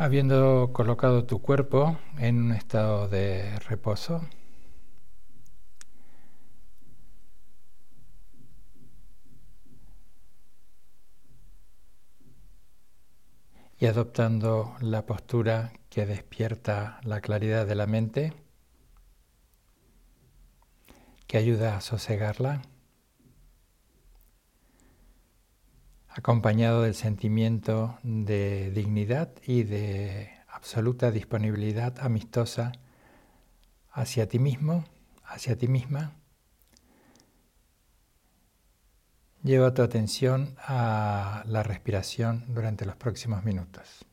Habiendo colocado tu cuerpo en un estado de reposo, y adoptando la postura que despierta la claridad de la mente, que ayuda a sosegarla. Acompañado del sentimiento de dignidad y de absoluta disponibilidad amistosa hacia ti mismo, hacia ti misma. Lleva tu atención a la respiración durante los próximos minutos.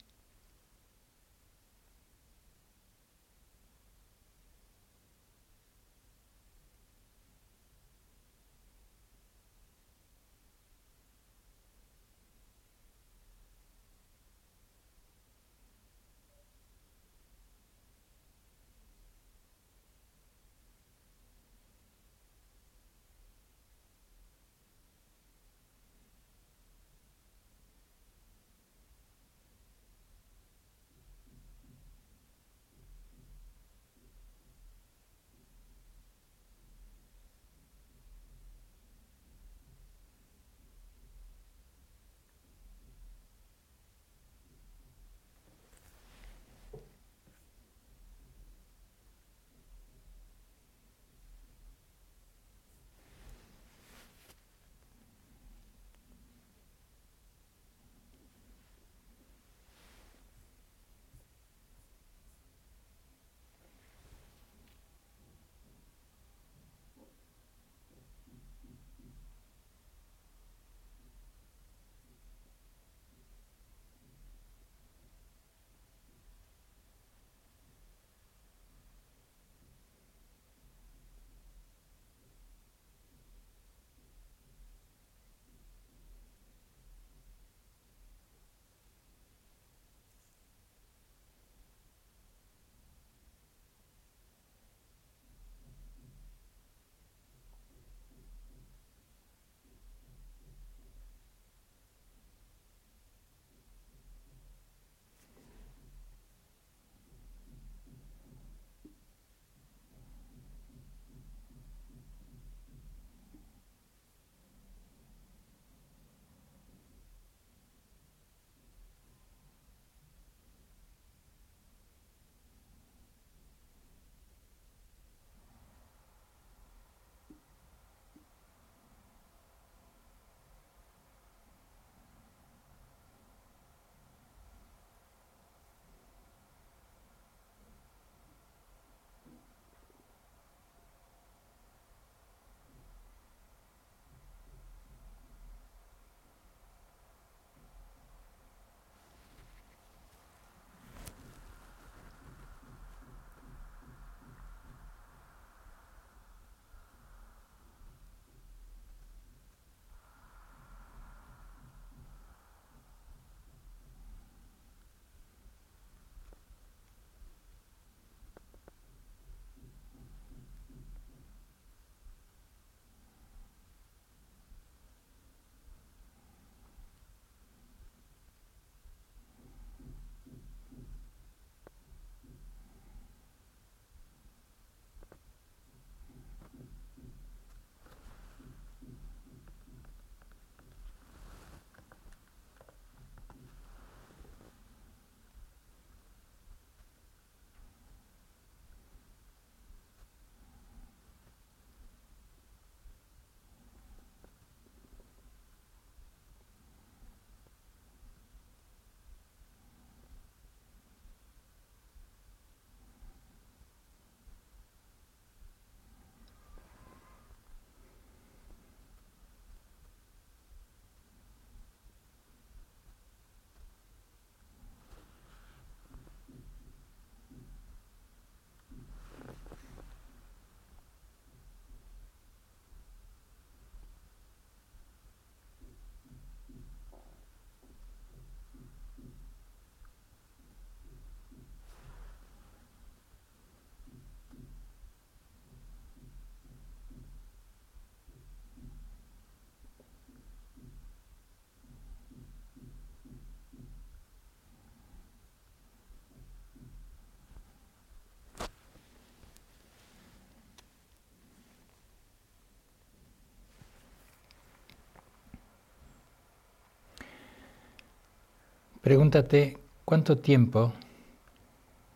Pregúntate cuánto tiempo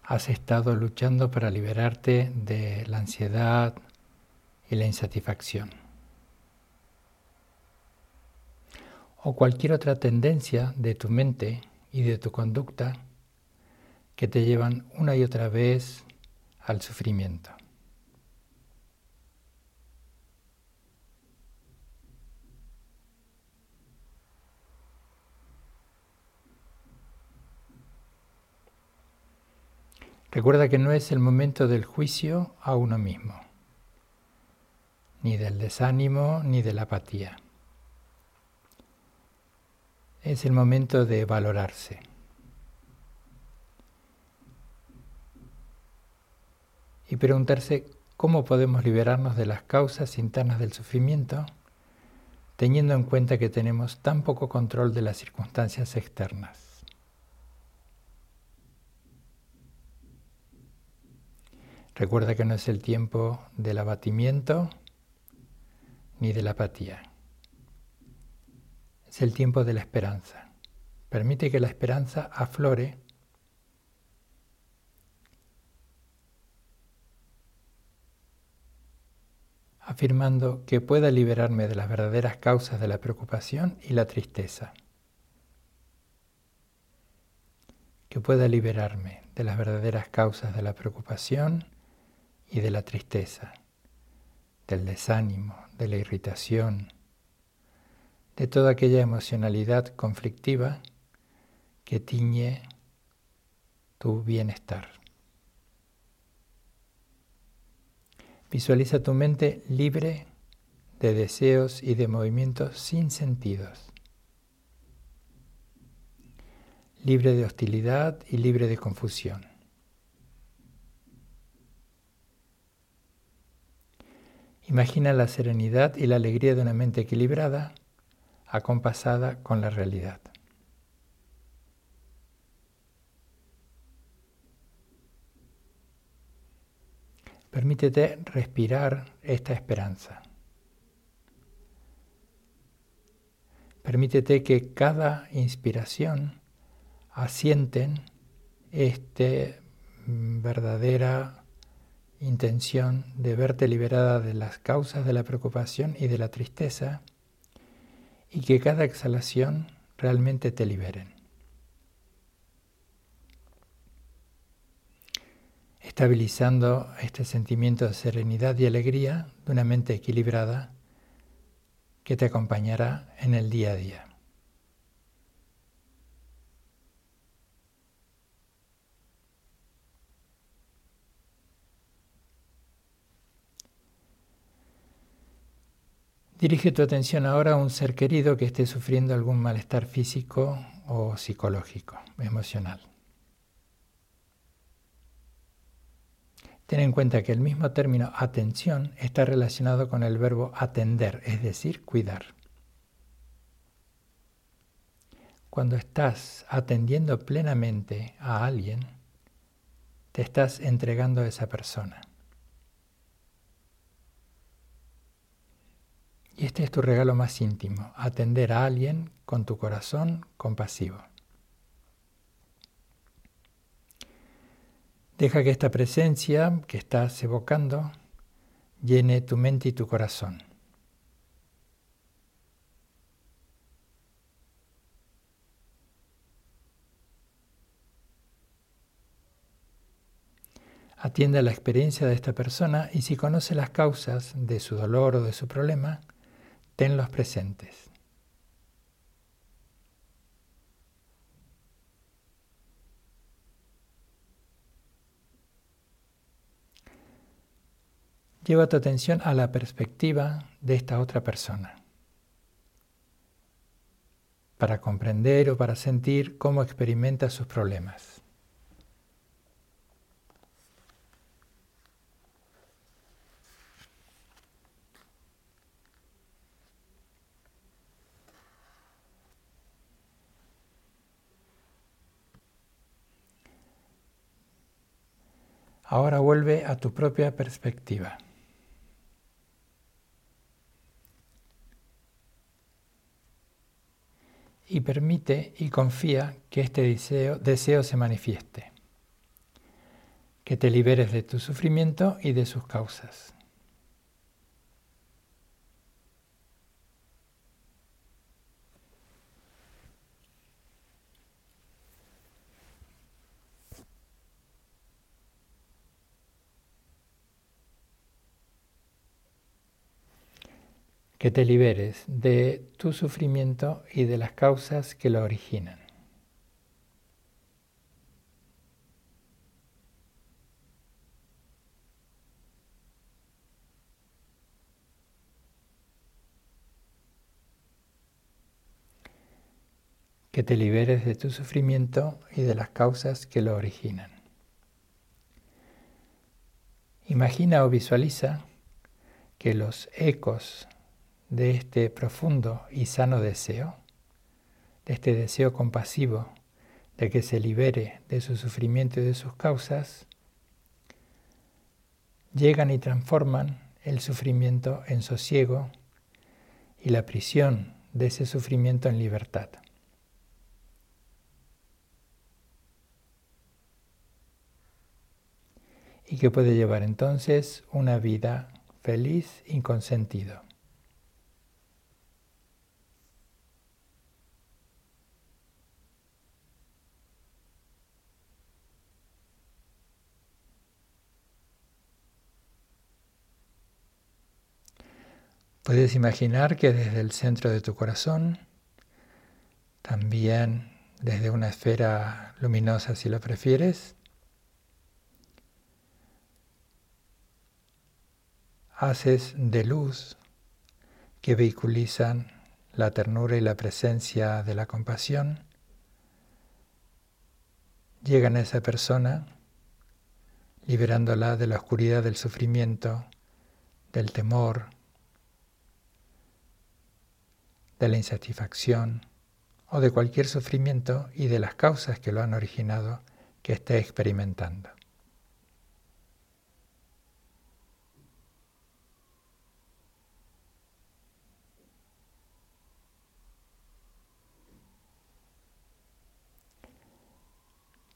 has estado luchando para liberarte de la ansiedad y la insatisfacción. O cualquier otra tendencia de tu mente y de tu conducta que te llevan una y otra vez al sufrimiento. Recuerda que no es el momento del juicio a uno mismo, ni del desánimo, ni de la apatía. Es el momento de valorarse. Y preguntarse cómo podemos liberarnos de las causas internas del sufrimiento, teniendo en cuenta que tenemos tan poco control de las circunstancias externas. Recuerda que no es el tiempo del abatimiento ni de la apatía. Es el tiempo de la esperanza. Permite que la esperanza aflore afirmando que pueda liberarme de las verdaderas causas de la preocupación y la tristeza. Que pueda liberarme de las verdaderas causas de la preocupación y de la tristeza, del desánimo, de la irritación, de toda aquella emocionalidad conflictiva que tiñe tu bienestar. Visualiza tu mente libre de deseos y de movimientos sin sentidos, libre de hostilidad y libre de confusión. Imagina la serenidad y la alegría de una mente equilibrada, acompasada con la realidad. Permítete respirar esta esperanza. Permítete que cada inspiración asienten este mm, verdadera intención de verte liberada de las causas de la preocupación y de la tristeza y que cada exhalación realmente te liberen. Estabilizando este sentimiento de serenidad y alegría de una mente equilibrada que te acompañará en el día a día. Dirige tu atención ahora a un ser querido que esté sufriendo algún malestar físico o psicológico, emocional. Ten en cuenta que el mismo término atención está relacionado con el verbo atender, es decir, cuidar. Cuando estás atendiendo plenamente a alguien, te estás entregando a esa persona. Y este es tu regalo más íntimo, atender a alguien con tu corazón compasivo. Deja que esta presencia que estás evocando llene tu mente y tu corazón. Atiende a la experiencia de esta persona y si conoce las causas de su dolor o de su problema, tenlos presentes. Lleva tu atención a la perspectiva de esta otra persona para comprender o para sentir cómo experimenta sus problemas. Ahora vuelve a tu propia perspectiva. y permite y confía que este deseo, deseo se manifieste, que te liberes de tu sufrimiento y de sus causas. Que te liberes de tu sufrimiento y de las causas que lo originan. que te liberes de tu sufrimiento y de las causas que lo originan. Imagina o visualiza que los ecos de este profundo y sano deseo, de este deseo compasivo de que se libere de su sufrimiento y de sus causas, llegan y transforman el sufrimiento en sosiego y la prisión de ese sufrimiento en libertad. Y que puede llevar entonces una vida feliz y con sentido. Puedes imaginar que desde el centro de tu corazón, también desde una esfera luminosa si lo prefieres, haces de luz que vehiculizan la ternura y la presencia de la compasión, llegan a esa persona liberándola de la oscuridad del sufrimiento, del temor, de la insatisfacción o de cualquier sufrimiento y de las causas que lo han originado que esté experimentando.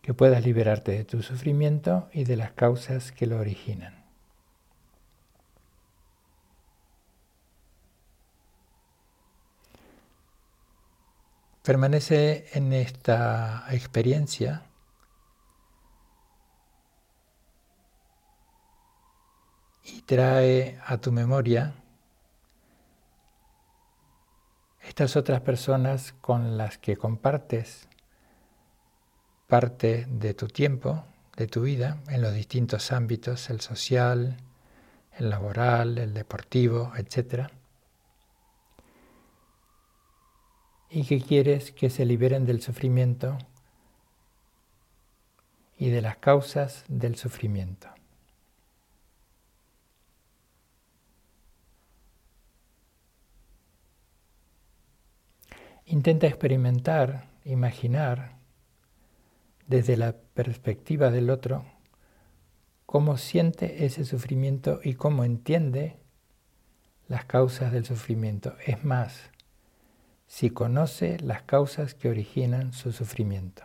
que puedas liberarte de tu sufrimiento y de las causas que lo originan. Permanece en esta experiencia y trae a tu memoria estas otras personas con las que compartes parte de tu tiempo, de tu vida, en los distintos ámbitos, el social, el laboral, el deportivo, etcétera y que quieres que se liberen del sufrimiento y de las causas del sufrimiento. Intenta experimentar, imaginar desde la perspectiva del otro cómo siente ese sufrimiento y cómo entiende las causas del sufrimiento. Es más, si conoce las causas que originan su sufrimiento.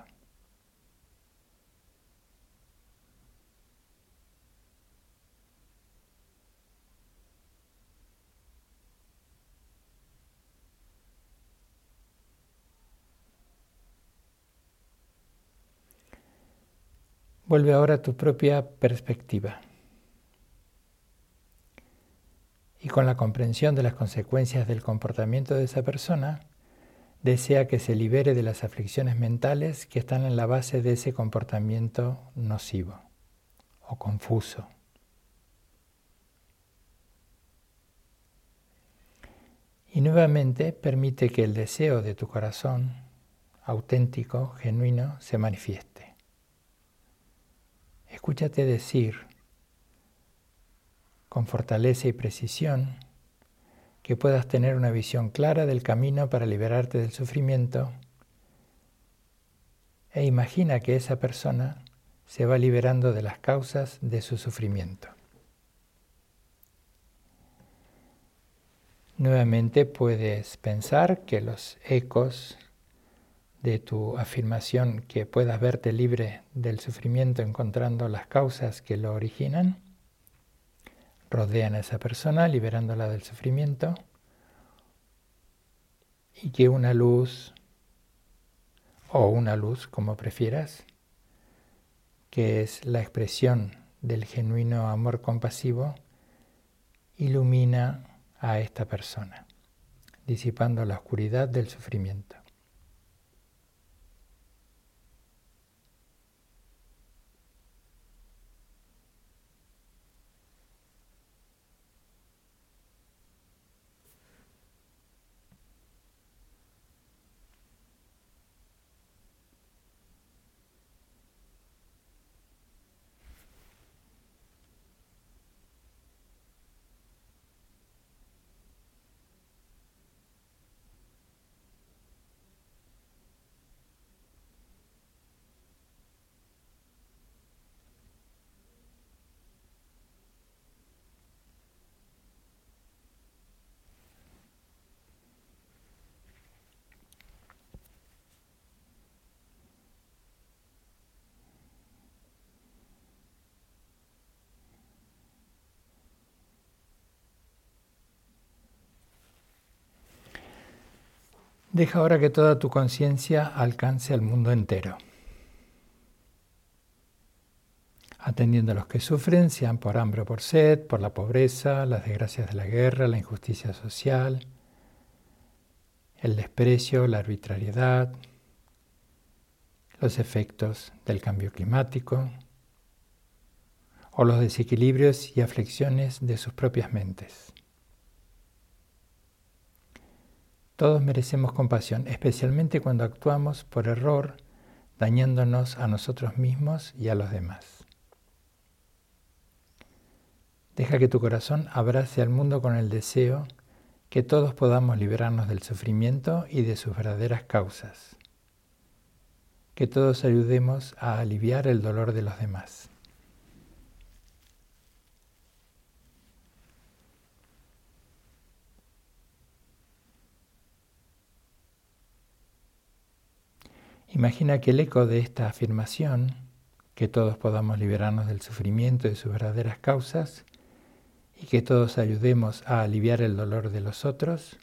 Vuelve ahora a tu propia perspectiva. Y con la comprensión de las consecuencias del comportamiento de esa persona, desea que se libere de las aflicciones mentales que están en la base de ese comportamiento nocivo o confuso. Y nuevamente permite que el deseo de tu corazón, auténtico, genuino, se manifieste. Escúchate decir con fortaleza y precisión, que puedas tener una visión clara del camino para liberarte del sufrimiento e imagina que esa persona se va liberando de las causas de su sufrimiento. Nuevamente puedes pensar que los ecos de tu afirmación que puedas verte libre del sufrimiento encontrando las causas que lo originan, rodean a esa persona liberándola del sufrimiento y que una luz o una luz como prefieras, que es la expresión del genuino amor compasivo, ilumina a esta persona, disipando la oscuridad del sufrimiento. Deja ahora que toda tu conciencia alcance al mundo entero, atendiendo a los que sufren, sean por hambre o por sed, por la pobreza, las desgracias de la guerra, la injusticia social, el desprecio, la arbitrariedad, los efectos del cambio climático o los desequilibrios y aflicciones de sus propias mentes. Todos merecemos compasión, especialmente cuando actuamos por error, dañándonos a nosotros mismos y a los demás. Deja que tu corazón abrace al mundo con el deseo que todos podamos liberarnos del sufrimiento y de sus verdaderas causas. Que todos ayudemos a aliviar el dolor de los demás. Imagina que el eco de esta afirmación, que todos podamos liberarnos del sufrimiento y de sus verdaderas causas, y que todos ayudemos a aliviar el dolor de los otros,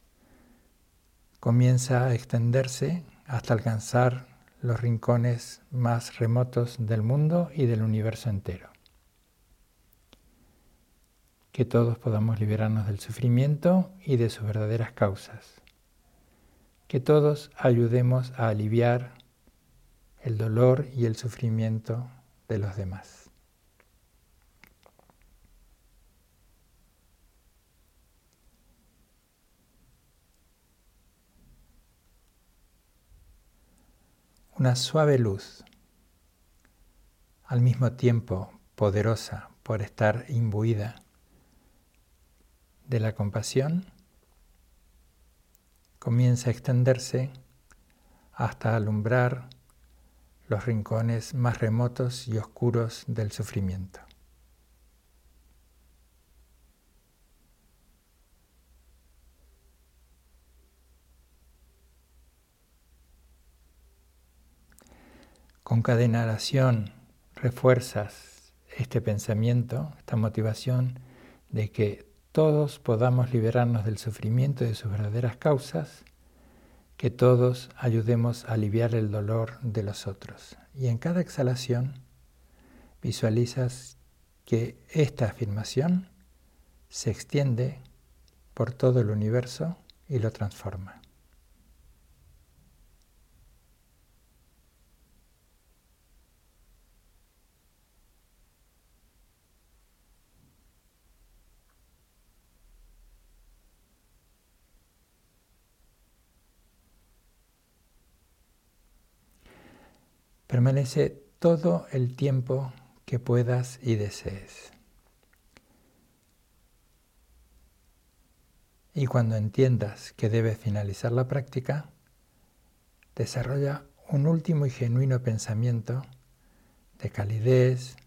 comienza a extenderse hasta alcanzar los rincones más remotos del mundo y del universo entero. Que todos podamos liberarnos del sufrimiento y de sus verdaderas causas. Que todos ayudemos a aliviar el dolor y el sufrimiento de los demás. Una suave luz, al mismo tiempo poderosa por estar imbuida de la compasión, comienza a extenderse hasta alumbrar los rincones más remotos y oscuros del sufrimiento. Con cada inhalación refuerzas este pensamiento, esta motivación de que todos podamos liberarnos del sufrimiento y de sus verdaderas causas que todos ayudemos a aliviar el dolor de los otros. Y en cada exhalación visualizas que esta afirmación se extiende por todo el universo y lo transforma. Permanece todo el tiempo que puedas y desees. Y cuando entiendas que debes finalizar la práctica, desarrolla un último y genuino pensamiento de calidez,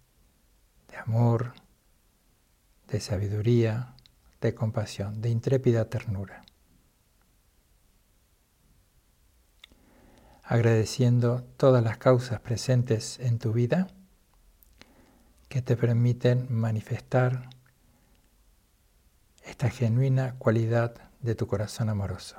de amor, de sabiduría, de compasión, de intrépida ternura. Agradeciendo todas las causas presentes en tu vida que te permiten manifestar esta genuina cualidad de tu corazón amoroso.